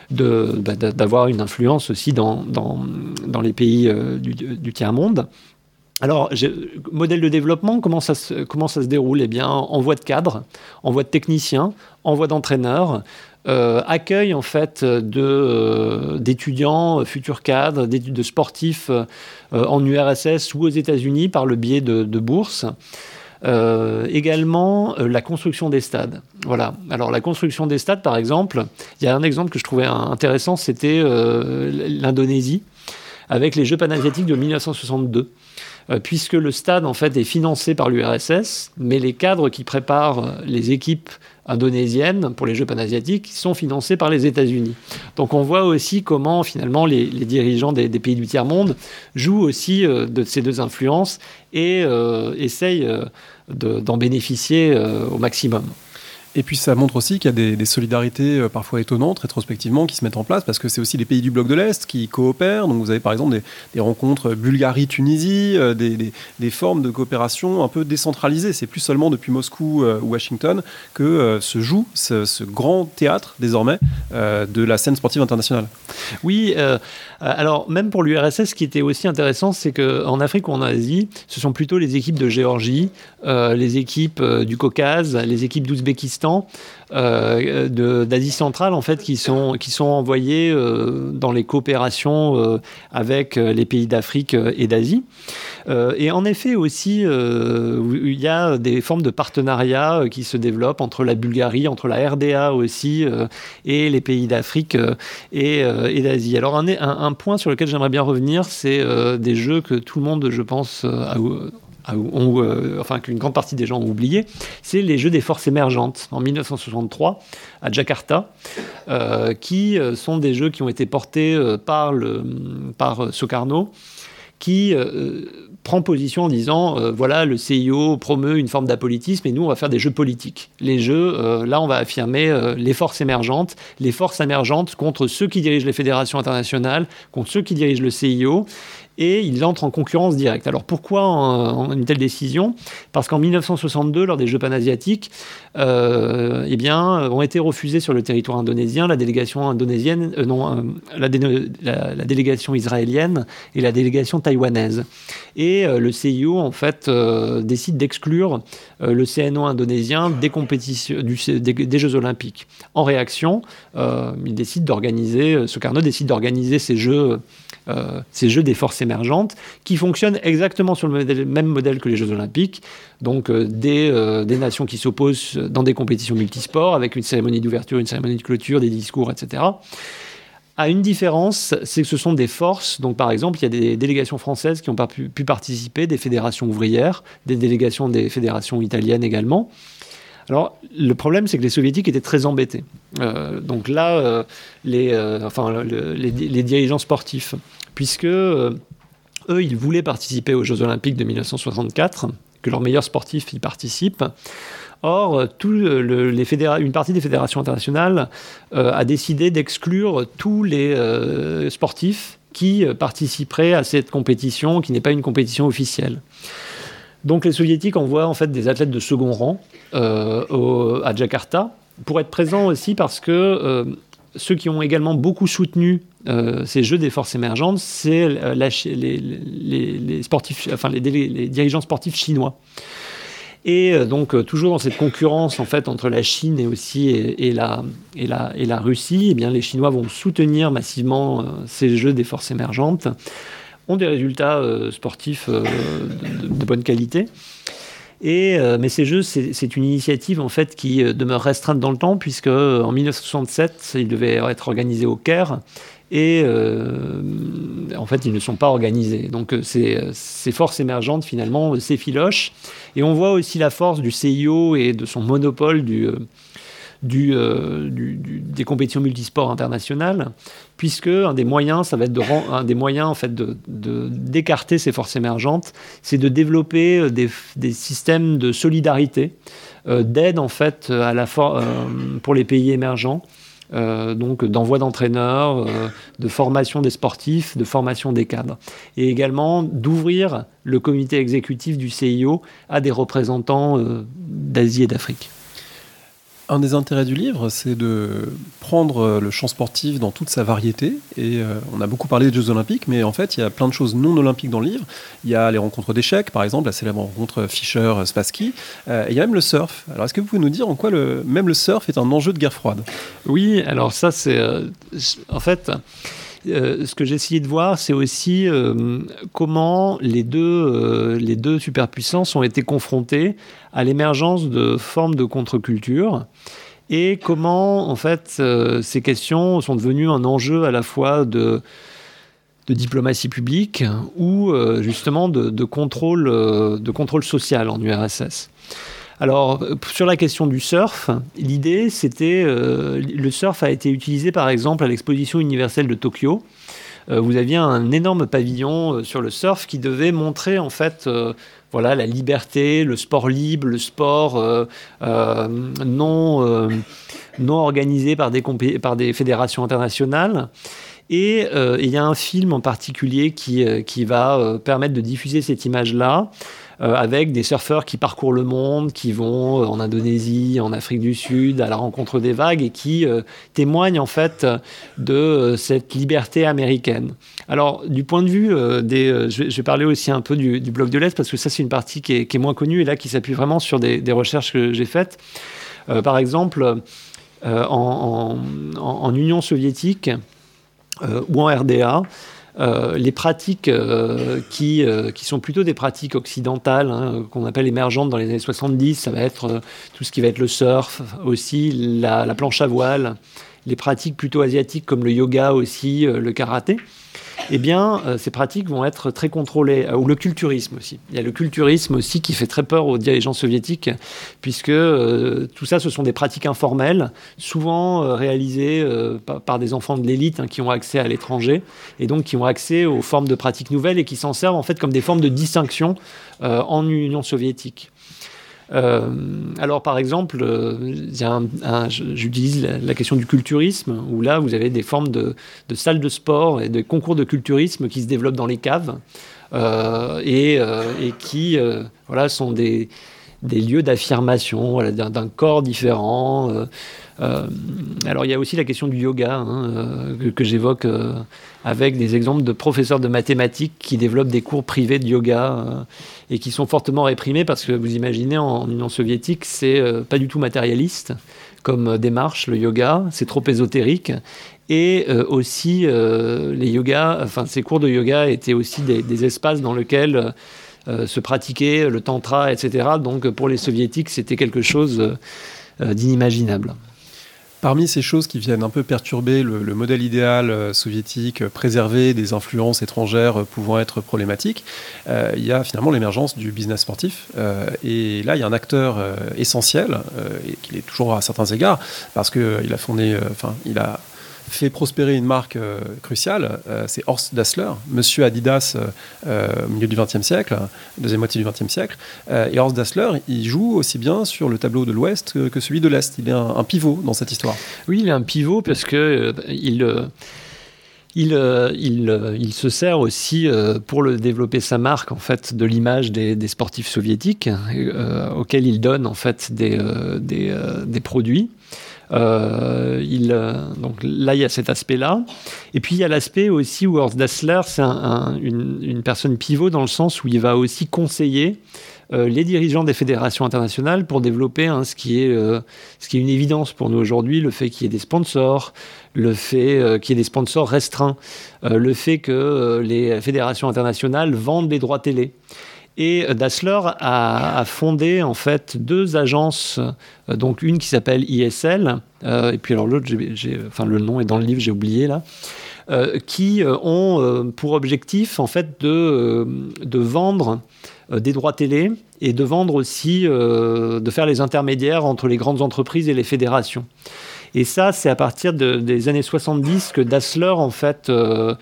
d'avoir une influence aussi dans, dans, les pays euh, du, tiers-monde. Alors, modèle de développement, comment ça se, comment ça se déroule? Eh bien, envoi de cadres, envoi de techniciens, envoi d'entraîneurs, euh, accueil en fait euh, d'étudiants, futurs cadres, de sportifs en URSS ou aux États-Unis par le biais de bourses. Euh, également, euh, la construction des stades. Voilà. Alors, la construction des stades, par exemple, il y a un exemple que je trouvais intéressant, c'était euh, l'Indonésie, avec les Jeux panasiatiques de 1962. puisque le stade en fait est financé par l'URSS, mais les cadres qui préparent les équipes indonésiennes pour les Jeux panasiatiques sont financés par les États-Unis. Donc on voit aussi comment finalement les, dirigeants des, pays du tiers-monde jouent aussi de ces deux influences et essayent d'en bénéficier au maximum. Et puis ça montre aussi qu'il y a des, solidarités euh, parfois étonnantes, rétrospectivement, qui se mettent en place, parce que c'est aussi les pays du bloc de l'Est qui coopèrent. Donc vous avez par exemple des, rencontres Bulgarie-Tunisie, euh, des, formes de coopération un peu décentralisées. C'est plus seulement depuis Moscou euh, ou Washington que se joue ce, grand théâtre désormais de la scène sportive internationale. Oui, alors même pour l'URSS, ce qui était aussi intéressant, c'est qu'en Afrique ou en Asie, ce sont plutôt les équipes de Géorgie, les équipes du Caucase, les équipes d'Ouzbékistan, euh, d'Asie centrale en fait qui sont, qui sont envoyés euh, dans les coopérations euh, avec les pays d'Afrique et d'Asie. et en effet aussi, il y a des formes de partenariat qui se développent entre la Bulgarie, entre la RDA aussi et les pays d'Afrique et, d'Asie. Alors un, un, un, point sur lequel j'aimerais bien revenir, c'est des jeux que tout le monde, je pense, a euh, enfin qu'une grande partie des gens ont oublié, c'est les Jeux des forces émergentes en 1963 à Jakarta, euh, qui euh, sont des jeux qui ont été portés par, le, qui prend position en disant voilà le CIO promeut une forme d'apolitisme et nous on va faire des jeux politiques. Les jeux là on va affirmer les forces émergentes, les forces émergentes contre ceux qui dirigent les fédérations internationales, contre ceux qui dirigent le CIO et ils entrent en concurrence directe. Alors pourquoi une telle décision? Parce qu'en 1962, lors des Jeux panasiatiques, euh, eh bien, ont été refusés sur le territoire indonésien la délégation indonésienne, euh, non, euh, la, délégation israélienne et la délégation taïwanaise. Et le CIO en fait décide d'exclure le CNO indonésien des Jeux olympiques. En réaction, il décide d'organiser, ce décide d'organiser ces Jeux euh, ces Jeux des forces émergentes, qui fonctionnent exactement sur le même modèle que les Jeux olympiques, donc euh, euh, des, nations qui s'opposent dans des compétitions multisports, avec une cérémonie d'ouverture, une cérémonie de clôture, des discours, etc. À une différence, c'est que ce sont des forces. Donc, par exemple, il y a des délégations françaises qui ont pu, pu participer, des fédérations ouvrières, des délégations des fédérations italiennes également. Alors, le problème, c'est que les soviétiques étaient très embêtés. Euh, donc là, euh, les, euh, les, dirigeants sportifs, puisque eux, ils voulaient participer aux Jeux Olympiques de 1964, que leurs meilleurs sportifs y participent. Or, une partie des fédérations internationales a décidé d'exclure tous les sportifs qui participeraient à cette compétition, qui n'est pas une compétition officielle. Donc les soviétiques envoient en fait des athlètes de second rang euh, à Jakarta pour être présents aussi parce que euh, ceux qui ont également beaucoup soutenu euh, ces Jeux des forces émergentes, c'est les, sportifs, enfin les, dirigeants sportifs chinois. Et donc toujours dans cette concurrence en fait entre la Chine et aussi et, la, et, la, et la Russie, eh bien les Chinois vont soutenir massivement ces Jeux des forces émergentes ont des résultats euh, sportifs euh, de, bonne qualité. Et, euh, mais ces jeux, c'est une initiative en fait qui demeure restreinte dans le temps, puisque en 1967, ils devaient être organisés au Caire, et en fait, ils ne sont pas organisés. Donc, ces, ces forces émergentes, finalement, s'effilochent. Et on voit aussi la force du CIO et de son monopole du, euh, du, des compétitions multisports internationales, puisque un des moyens, ça va être un des moyens en fait d'écarter ces forces émergentes, c'est de développer euh, des, systèmes de solidarité, euh, d'aide en fait pour les pays émergents. donc d'envoi d'entraîneurs, de formation des sportifs, de formation des cadres. Et également d'ouvrir le comité exécutif du CIO à des représentants d'Asie et d'Afrique. Un des intérêts du livre, c'est de prendre le champ sportif dans toute sa variété. Et euh, on a beaucoup parlé des Jeux Olympiques, mais en fait, il y a plein de choses non olympiques dans le livre. Il y a les rencontres d'échecs, par exemple, la célèbre rencontre Fischer-Spassky. Euh, il y a même le surf. Alors, est-ce que vous pouvez nous dire en quoi le, même le surf est un enjeu de guerre froide? Oui, alors ça, c'est. Euh, en fait. ce que j'ai essayé de voir, c'est aussi comment les deux, les deux superpuissances ont été confrontées à l'émergence de formes de contre-culture et comment en fait euh, ces questions sont devenues un enjeu à la fois de diplomatie publique ou justement de, contrôle, de contrôle social en URSS. Alors, sur la question du surf, l'idée, c'était. le surf a été utilisé, par exemple, à l'exposition universelle de Tokyo. Vous aviez un énorme pavillon sur le surf qui devait montrer, en fait, voilà, la liberté, le sport libre, le sport euh, euh, non, euh, non organisé par des, par des fédérations internationales. Et il y a un film en particulier qui, qui va permettre de diffuser cette image-là. Euh, avec des surfeurs qui parcourent le monde, qui vont euh, en Indonésie, en Afrique du Sud, à la rencontre des vagues et qui euh, témoignent en fait de cette liberté américaine. Alors, du point de vue des. Je vais, parler aussi un peu du, bloc de l'Est parce que ça, c'est une partie qui est, moins connue et là qui s'appuie vraiment sur des, recherches que j'ai faites. par exemple, en, en, Union soviétique ou en RDA, euh, les pratiques euh, qui, euh, qui sont plutôt des pratiques occidentales, hein, qu'on appelle émergentes dans les années 70, ça va être tout ce qui va être le surf, aussi la planche à voile, les pratiques plutôt asiatiques comme le yoga aussi, le karaté eh bien, euh, ces pratiques vont être très contrôlées. Euh, ou le culturisme aussi. Il y a le culturisme aussi qui fait très peur aux dirigeants soviétiques, puisque euh, tout ça, ce sont des pratiques informelles, souvent réalisées par, des enfants de l'élite hein, qui ont accès à l'étranger, et donc qui ont accès aux formes de pratiques nouvelles et qui s'en servent en fait comme des formes de distinction en Union soviétique. Euh, alors, par exemple, euh, j'utilise la, question du culturisme, où là, vous avez des formes de, salles de sport et de concours de culturisme qui se développent dans les caves euh, et, qui voilà, sont des, lieux d'affirmation d'un corps différent. Euh, alors il y a aussi la question du yoga hein, euh, que, j'évoque euh, avec des exemples de professeurs de mathématiques qui développent des cours privés de yoga et qui sont fortement réprimés parce que vous imaginez en, Union soviétique c'est pas du tout matérialiste comme démarche le yoga, c'est trop ésotérique et aussi les yogas, enfin ces cours de yoga étaient aussi des, des espaces dans lesquels se pratiquait le tantra, etc. Donc pour les soviétiques, c'était quelque chose d'inimaginable. Parmi ces choses qui viennent un peu perturber le, modèle idéal euh, soviétique, euh, préserver des influences étrangères euh, pouvant être problématiques, il y a finalement l'émergence du business sportif. et là, il y a un acteur essentiel, et qu'il est toujours à certains égards, parce qu'il a fondé, enfin, il a fait prospérer une marque euh, cruciale, euh, c'est Horst Dassler, monsieur Adidas euh, au milieu du XXe siècle, deuxième moitié du XXe siècle. et Horst Dassler, il joue aussi bien sur le tableau de l'Ouest que, celui de l'Est. Il est un, pivot dans cette histoire. Oui, il est un pivot parce que il. Il, il, il, se sert aussi pour le développer sa marque en fait de l'image des, sportifs soviétiques auxquels il donne en fait des, des, des produits il, euh, donc là, il y a cet aspect-là. Et puis, il y a l'aspect aussi où Horst Dassler, c'est une, personne pivot dans le sens où il va aussi conseiller euh, les dirigeants des fédérations internationales pour développer hein, ce, qui est, ce qui est une évidence pour nous aujourd'hui, le fait qu'il y ait des sponsors, le fait qu'il y ait des sponsors restreints, le fait que les fédérations internationales vendent des droits télé. Et Dassler a, fondé en fait deux agences, euh, donc une qui s'appelle ISL, euh, et puis alors l'autre, enfin le nom est dans le livre, j'ai oublié là, euh, qui ont pour objectif en fait de, de vendre des droits télé et de vendre aussi, de faire les intermédiaires entre les grandes entreprises et les fédérations. Et ça, c'est à partir des années 70 que Dassler en fait euh,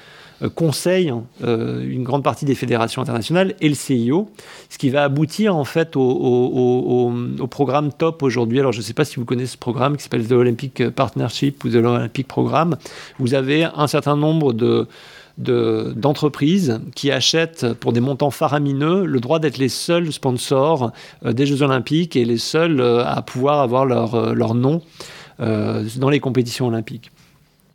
conseille euh, une grande partie des fédérations internationales et le CIO, ce qui va aboutir en fait au, programme top aujourd'hui. Alors je ne sais pas si vous connaissez ce programme qui s'appelle The Olympic Partnership ou The Olympic Programme. Vous avez un certain nombre de d'entreprises qui achètent pour des montants faramineux le droit d'être les seuls sponsors euh, des Jeux Olympiques et les seuls à pouvoir avoir leur, leur nom dans les compétitions olympiques.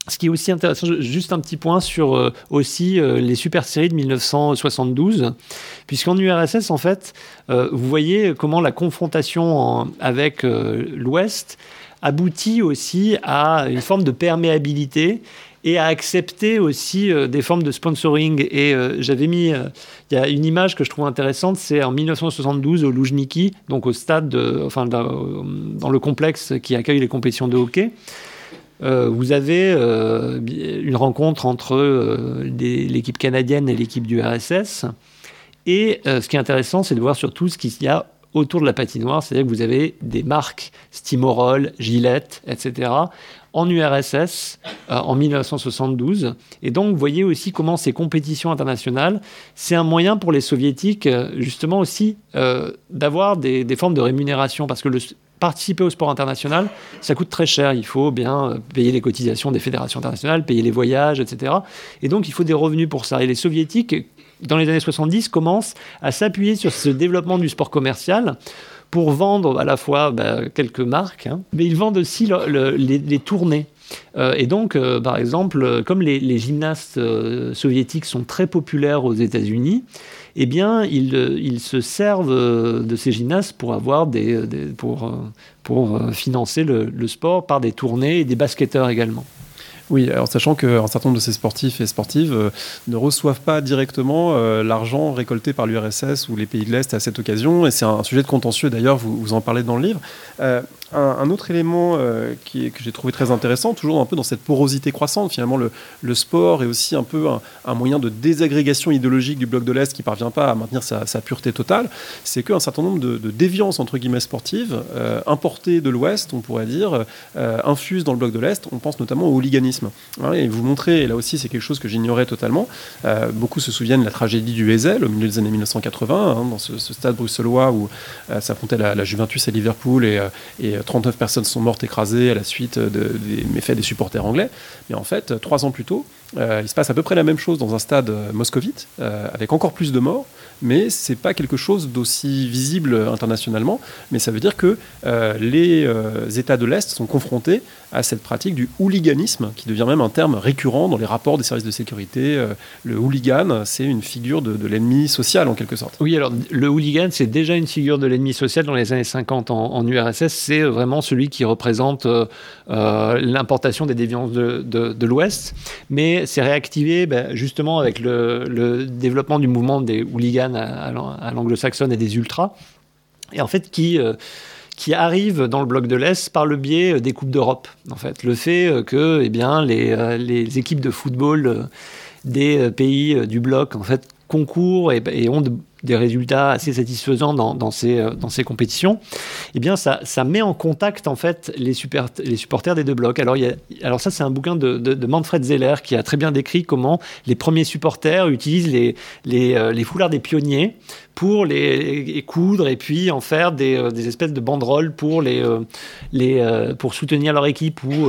Ce qui est aussi intéressant, juste un petit point sur euh, aussi euh, les super séries de 1972, puisqu'en URSS, en fait, euh, vous voyez comment la confrontation avec l'Ouest aboutit aussi à une forme de perméabilité et à accepter aussi des formes de sponsoring. Et j'avais mis, il y a une image que je trouve intéressante, c'est en 1972 au Loujniki, donc au stade, enfin dans le complexe qui accueille les compétitions de hockey. Vous avez une rencontre entre l'équipe canadienne et l'équipe du RSS. Et ce qui est intéressant, c'est de voir surtout ce qu'il y a autour de la patinoire, c'est-à-dire que vous avez des marques Stimorol, Gillette, etc en URSS euh, en 1972. Et donc, vous voyez aussi comment ces compétitions internationales, c'est un moyen pour les soviétiques, euh, justement aussi, euh, d'avoir des, formes de rémunération. Parce que le, participer au sport international, ça coûte très cher. Il faut bien payer les cotisations des fédérations internationales, payer les voyages, etc. Et donc, il faut des revenus pour ça. Et les soviétiques, dans les années 70, commencent à s'appuyer sur ce développement du sport commercial pour vendre à la fois bah, quelques marques, hein, mais ils vendent aussi les, tournées. Euh, et donc, euh, par exemple, comme les, gymnastes euh, soviétiques sont très populaires aux États-Unis, eh bien, ils, se servent de ces gymnastes pour avoir des, pour, pour financer le, sport par des tournées et des basketteurs également. Oui, alors sachant qu'un certain nombre de ces sportifs et sportives euh, ne reçoivent pas directement euh, l'argent récolté par l'URSS ou les pays de l'Est à cette occasion, et c'est un sujet de contentieux d'ailleurs, vous, vous en parlez dans le livre. Euh, un, autre élément euh, que j'ai trouvé très intéressant, toujours un peu dans cette porosité croissante, finalement le, sport est aussi un peu un, moyen de désagrégation idéologique du bloc de l'Est qui parvient pas à maintenir sa, pureté totale, c'est qu'un certain nombre de, déviances entre guillemets sportives euh, importées de l'Ouest, on pourrait dire, euh, infusent dans le bloc de l'Est. On pense notamment au hooliganisme. Hein, et vous montrez, et là aussi c'est quelque chose que j'ignorais totalement, beaucoup se souviennent de la tragédie du Heysel au milieu des années 1980, hein, dans ce, stade bruxellois où s'affrontait la, Juventus à Liverpool et, et 39 personnes sont mortes écrasées à la suite des méfaits des supporters anglais. Mais en fait, trois ans plus tôt, euh, il se passe à peu près la même chose dans un stade euh, moscovite, euh, avec encore plus de morts, mais c'est pas quelque chose d'aussi visible internationalement. Mais ça veut dire que les États de l'Est sont confrontés à cette pratique du hooliganisme, qui devient même un terme récurrent dans les rapports des services de sécurité. le hooligan, c'est une figure de, l'ennemi social en quelque sorte. Oui, alors le hooligan, c'est déjà une figure de l'ennemi social dans les années 50 en, URSS. C'est vraiment celui qui représente l'importation des déviances de, de l'Ouest. Mais c'est réactivé ben, justement avec le, développement du mouvement des hooligans à, l'anglo-saxonne et des ultras, et en fait qui euh, qui arrive dans le bloc de l'Est par le biais euh, des coupes d'Europe. En fait, le fait euh, que eh bien les, les équipes de football des pays du bloc en fait concourent et, ont des résultats assez satisfaisants dans, dans, ces, euh, dans ces compétitions, eh bien ça, ça met en contact en fait les, super, les supporters des deux blocs. Alors, il y a, alors ça c'est un bouquin de, de, Manfred Zeller qui a très bien décrit comment les premiers supporters utilisent les, les, euh, les foulards des pionniers pour les, coudre et puis en faire des, euh, des espèces de banderoles pour, les, les, pour soutenir leur équipe ou,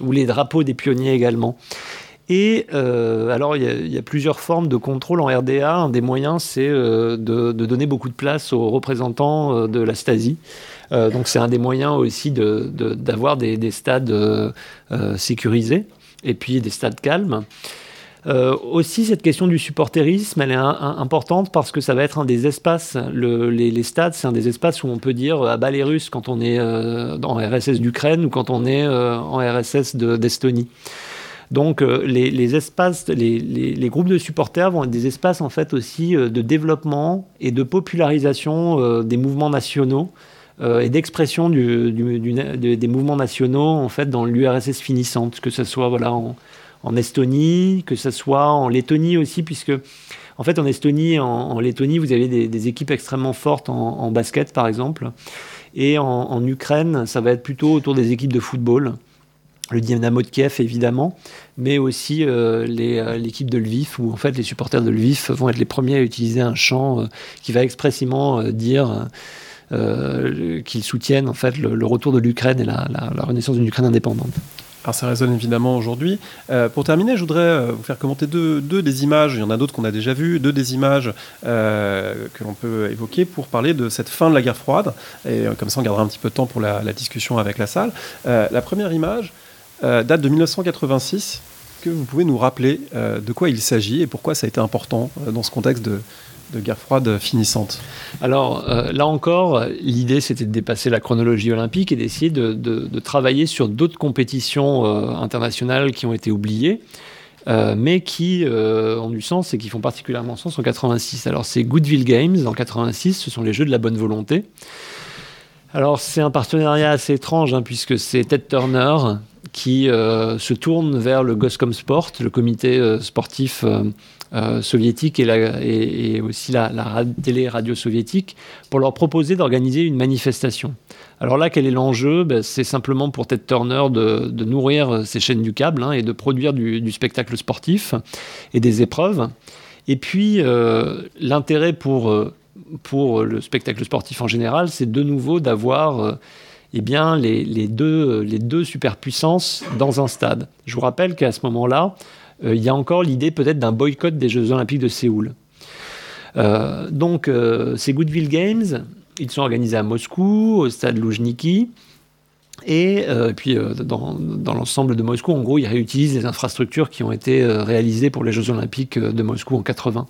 ou les drapeaux des pionniers également. Et euh, alors, il y, a plusieurs formes de contrôle en RDA. Un des moyens, c'est euh, de, donner beaucoup de place aux représentants euh, de la Stasi. donc, c'est un des moyens aussi d'avoir de, des, stades sécurisés et puis des stades calmes. aussi, cette question du supporterisme, elle est importante parce que ça va être un des espaces, les, stades, c'est un des espaces où on peut dire à bas les Russes quand on est en RSS d'Ukraine ou quand on est en RSS d'Estonie. Donc euh, les, espaces, les, groupes de supporters vont être des espaces en fait aussi euh, de développement et de popularisation euh, des mouvements nationaux et d'expression des mouvements nationaux en fait dans l'URSS finissante, que ce soit voilà en, Estonie, que ce soit en Lettonie aussi, puisque en fait en Estonie, en, Lettonie, vous avez des, équipes extrêmement fortes en, basket par exemple, et en, Ukraine, ça va être plutôt autour des équipes de football le Dynamo de Kiev évidemment, mais aussi euh, euh, l'équipe de Lviv, où en fait les supporters de Lviv vont être les premiers à utiliser un chant euh, qui va expressément dire qu'ils soutiennent en fait le, retour de l'Ukraine et la, renaissance d'une Ukraine indépendante. Alors ça résonne évidemment aujourd'hui. pour terminer, je voudrais vous faire commenter deux, des images, il y en a d'autres qu'on a déjà vues, deux des images que l'on peut évoquer pour parler de cette fin de la guerre froide. Et comme ça, on gardera un petit peu de temps pour la, la discussion avec la salle. la première image, euh, date de 1986. Que vous pouvez nous rappeler euh, de quoi il s'agit et pourquoi ça a été important euh, dans ce contexte de, guerre froide finissante? Alors là encore, l'idée c'était de dépasser la chronologie olympique et d'essayer de, travailler sur d'autres compétitions internationales qui ont été oubliées. mais qui ont du sens et qui font particulièrement sens en 86. Alors c'est Goodwill Games en 86, ce sont les Jeux de la bonne volonté. Alors c'est un partenariat assez étrange hein, puisque c'est Ted Turner qui se tournent vers le Goscom Sport, le comité sportif soviétique et, aussi la, télé-radio soviétique, pour leur proposer d'organiser une manifestation. Alors là, quel est l'enjeu? Ben, C'est simplement pour Ted Turner de, nourrir ses chaînes du câble hein, et de produire du, spectacle sportif et des épreuves. Et puis, euh, l'intérêt pour, euh, le spectacle sportif en général, c'est de nouveau d'avoir euh, eh bien, les, deux, superpuissances dans un stade. Je vous rappelle qu'à ce moment-là, il y a encore l'idée peut-être d'un boycott des Jeux Olympiques de Séoul. donc, ces Goodwill Games, ils sont organisés à Moscou, au stade Loujniki. Et euh, puis, euh, dans, l'ensemble de Moscou, en gros, ils réutilisent les infrastructures qui ont été euh, réalisées pour les Jeux Olympiques de Moscou en 80.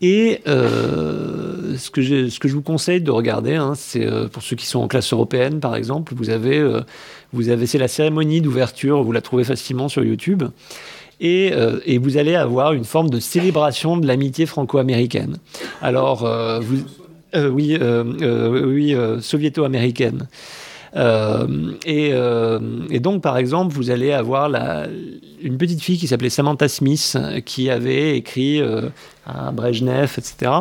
Et ce, que ce que je vous conseille de regarder, hein, c'est pour ceux qui sont en classe européenne, par exemple, vous avez, vous avez c'est la cérémonie d'ouverture, vous la trouvez facilement sur YouTube. Et, et, vous allez avoir une forme de célébration de l'amitié franco-américaine. Alors, euh, oui, euh, euh, oui soviéto-américaine. Et, et, donc, par exemple, vous allez avoir une petite fille qui s'appelait Samantha Smith, qui avait écrit à Brejnev, etc.,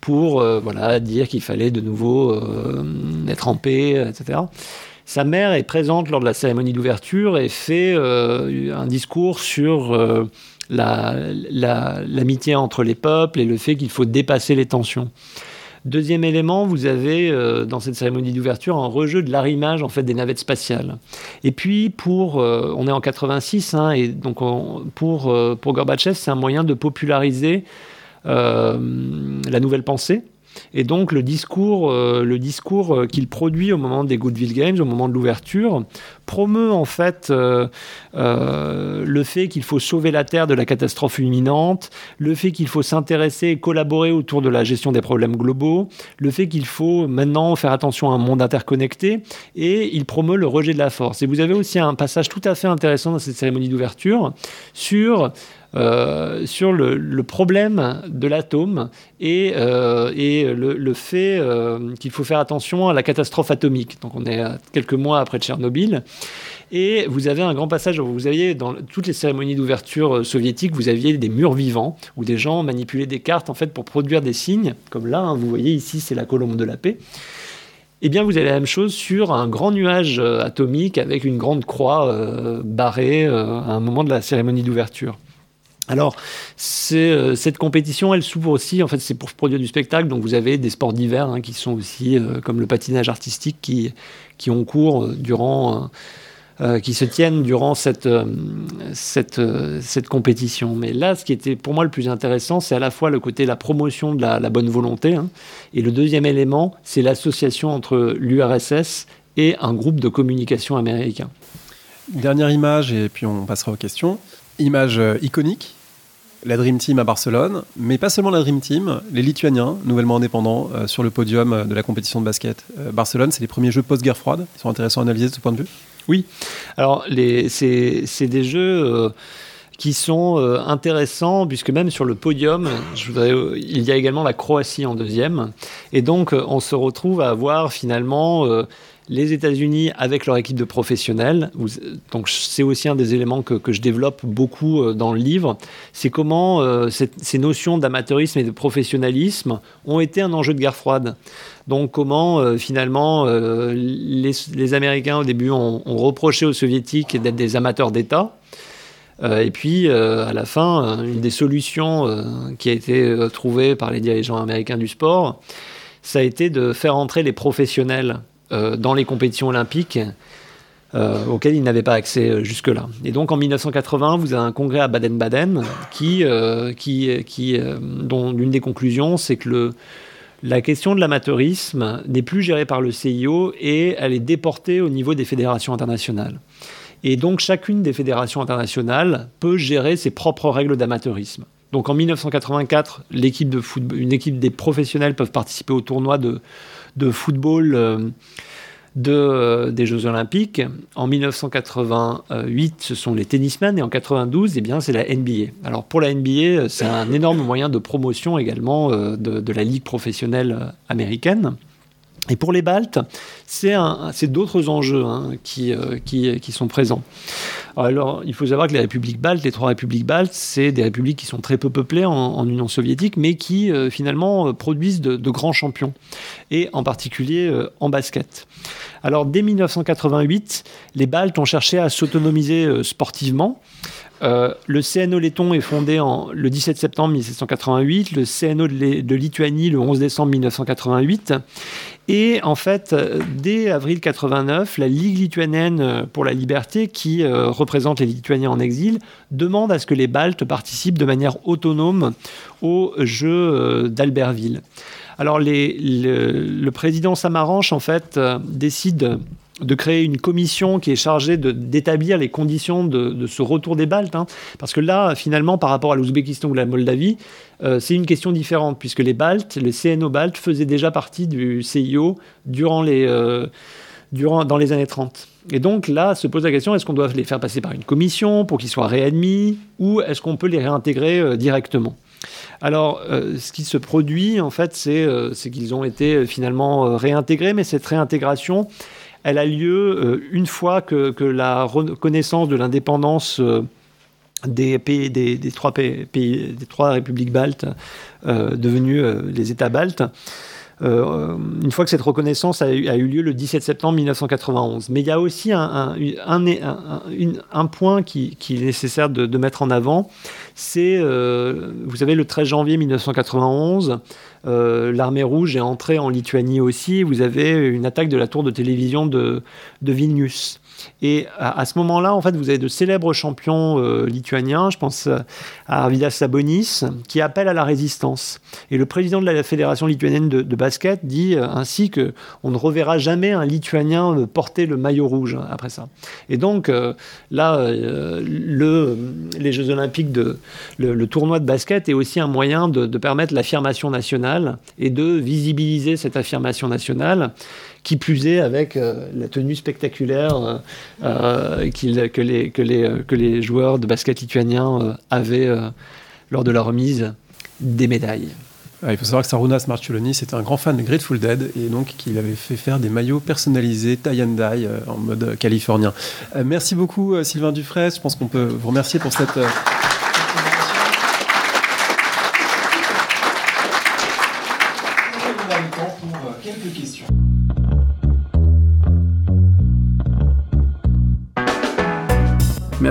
pour voilà, dire qu'il fallait de nouveau être en paix, etc. Sa mère est présente lors de la cérémonie d'ouverture et fait un discours sur l'amitié entre les peuples et le fait qu'il faut dépasser les tensions. Deuxième élément, vous avez euh, dans cette cérémonie d'ouverture un rejeu de l'arrimage en fait des navettes spatiales. Et puis pour, euh, on est en 86 hein, et donc pour euh, pour Gorbatchev, c'est un moyen de populariser la nouvelle pensée et donc le discours, euh, le discours euh, qu'il produit au moment des Goodwill Games, au moment de l'ouverture, promeut en fait euh, le fait qu'il faut sauver la Terre de la catastrophe imminente, le fait qu'il faut s'intéresser et collaborer autour de la gestion des problèmes globaux, le fait qu'il faut maintenant faire attention à un monde interconnecté, et il promeut le rejet de la force. Et vous avez aussi un passage tout à fait intéressant dans cette cérémonie d'ouverture sur euh, sur le, problème de l'atome et, euh, le, fait euh, qu'il faut faire attention à la catastrophe atomique. Donc on est quelques mois après Tchernobyl. Et vous avez un grand passage, vous aviez dans toutes les cérémonies d'ouverture soviétiques, vous aviez des murs vivants où des gens manipulaient des cartes en fait pour produire des signes, comme là, hein, vous voyez ici, c'est la colombe de la paix. Eh bien, vous avez la même chose sur un grand nuage atomique avec une grande croix barrée à un moment de la cérémonie d'ouverture. Alors, euh, cette compétition, elle s'ouvre aussi, en fait, c'est pour produire du spectacle, donc vous avez des sports d'hiver hein, qui sont aussi, euh, comme le patinage artistique, qui, qui ont cours euh, durant, qui se tiennent durant cette, cette, cette, compétition. Mais là, ce qui était pour moi le plus intéressant, c'est à la fois le côté la promotion de la, bonne volonté, hein, et le deuxième élément, c'est l'association entre l'URSS et un groupe de communication américain. Dernière image, et puis on passera aux questions image euh, iconique, la Dream Team à Barcelone, mais pas seulement la Dream Team, les Lituaniens, nouvellement indépendants, euh, sur le podium euh, de la compétition de basket. Barcelone, c'est les premiers jeux post-guerre froide. Ils sont intéressants à analyser de ce point de vue? Oui. Alors, c'est des jeux. qui sont intéressants, puisque même sur le podium, il y a également la Croatie en deuxième. Et donc, on se retrouve à avoir finalement les États-Unis avec leur équipe de professionnels. Donc c'est aussi un des éléments que, je développe beaucoup euh, dans le livre. C'est comment euh, ces notions d'amateurisme et de professionnalisme ont été un enjeu de guerre froide. Donc comment euh, finalement les, Américains au début ont, reproché aux Soviétiques d'être des amateurs d'État. et puis, à la fin, une des solutions qui a été trouvée par les dirigeants américains du sport, ça a été de faire entrer les professionnels dans les compétitions olympiques euh, auxquelles ils n'avaient pas accès euh, jusque-là. Et donc en 1980, vous avez un congrès à Baden-Baden qui, qui, qui dont l'une des conclusions, c'est que le, la question de l'amateurisme n'est plus gérée par le CIO et elle est déportée au niveau des fédérations internationales. Et donc chacune des fédérations internationales peut gérer ses propres règles d'amateurisme. Donc en 1984, l'équipe de football, une équipe des professionnels peuvent participer au tournoi de, de football euh, de, euh, des Jeux Olympiques. En 1988, ce sont les tennismen et en 92, eh bien, c'est la NBA. Alors pour la NBA, c'est un énorme moyen de promotion également euh, de, la ligue professionnelle américaine. Et pour les Baltes, c'est d'autres enjeux hein, qui, euh, qui, sont présents. Alors, il faut savoir que les républiques baltes, les trois républiques baltes, c'est des républiques qui sont très peu peuplées en, Union soviétique, mais qui euh, finalement euh, produisent de, grands champions, et en particulier en basket. Alors, dès 1988, les Baltes ont cherché à s'autonomiser sportivement. Le CNO letton est fondé le 17 septembre 1788, le CNO de, Lituanie le 11 décembre 1988. Et en fait, dès avril 89, la Ligue lituanienne pour la liberté, qui euh, représente les Lituaniens en exil, demande à ce que les Baltes participent de manière autonome aux Jeux euh, d'Albertville. Alors, le, président Samaranch, en fait, décide de créer une commission qui est chargée d'établir les conditions de, ce retour des Baltes. Hein. parce que là, finalement, par rapport à l'Ouzbékistan ou la Moldavie, euh, c'est une question différente, puisque les Baltes, les CNO Baltes, faisaient déjà partie du CIO durant les, euh, durant, dans les années 30. Et donc là, se pose la question, est-ce qu'on doit les faire passer par une commission pour qu'ils soient réadmis, ou est-ce qu'on peut les réintégrer euh, directement? Alors, ce qui se produit, en fait, c'est qu'ils ont été finalement réintégrés, mais cette réintégration, elle a lieu euh, une fois que, la reconnaissance de l'indépendance euh, des, pays, des, trois pays, des trois républiques baltes euh, devenues les États baltes. une fois que cette reconnaissance a eu, lieu le 17 septembre 1991. Mais il y a aussi un, point qui, est nécessaire de, de, mettre en avant, c'est, vous savez, le 13 janvier 1991, euh, l'armée rouge est entrée en Lituanie aussi. Vous avez une attaque de la tour de télévision de, Vilnius. Et à, ce moment-là, en fait, vous avez de célèbres champions euh, lituaniens, je pense à Arvidas Sabonis, qui appellent à la résistance. Et le président de la Fédération lituanienne de, basket dit euh, ainsi que on ne reverra jamais un Lituanien porter le maillot rouge après ça. Et donc là, le, les Jeux Olympiques, le, tournoi de basket est aussi un moyen de permettre l'affirmation nationale et de visibiliser cette affirmation nationale, qui plus est avec euh, la tenue spectaculaire euh, euh, que, les, joueurs de basket lituaniens avaient lors de la remise des médailles. il faut savoir que Sarunas Marciuloni, c'était un grand fan de Grateful Dead et donc qu'il avait fait faire des maillots personnalisés tie and dye en mode californien. merci beaucoup Sylvain Dufresne, je pense qu'on peut vous remercier pour cette...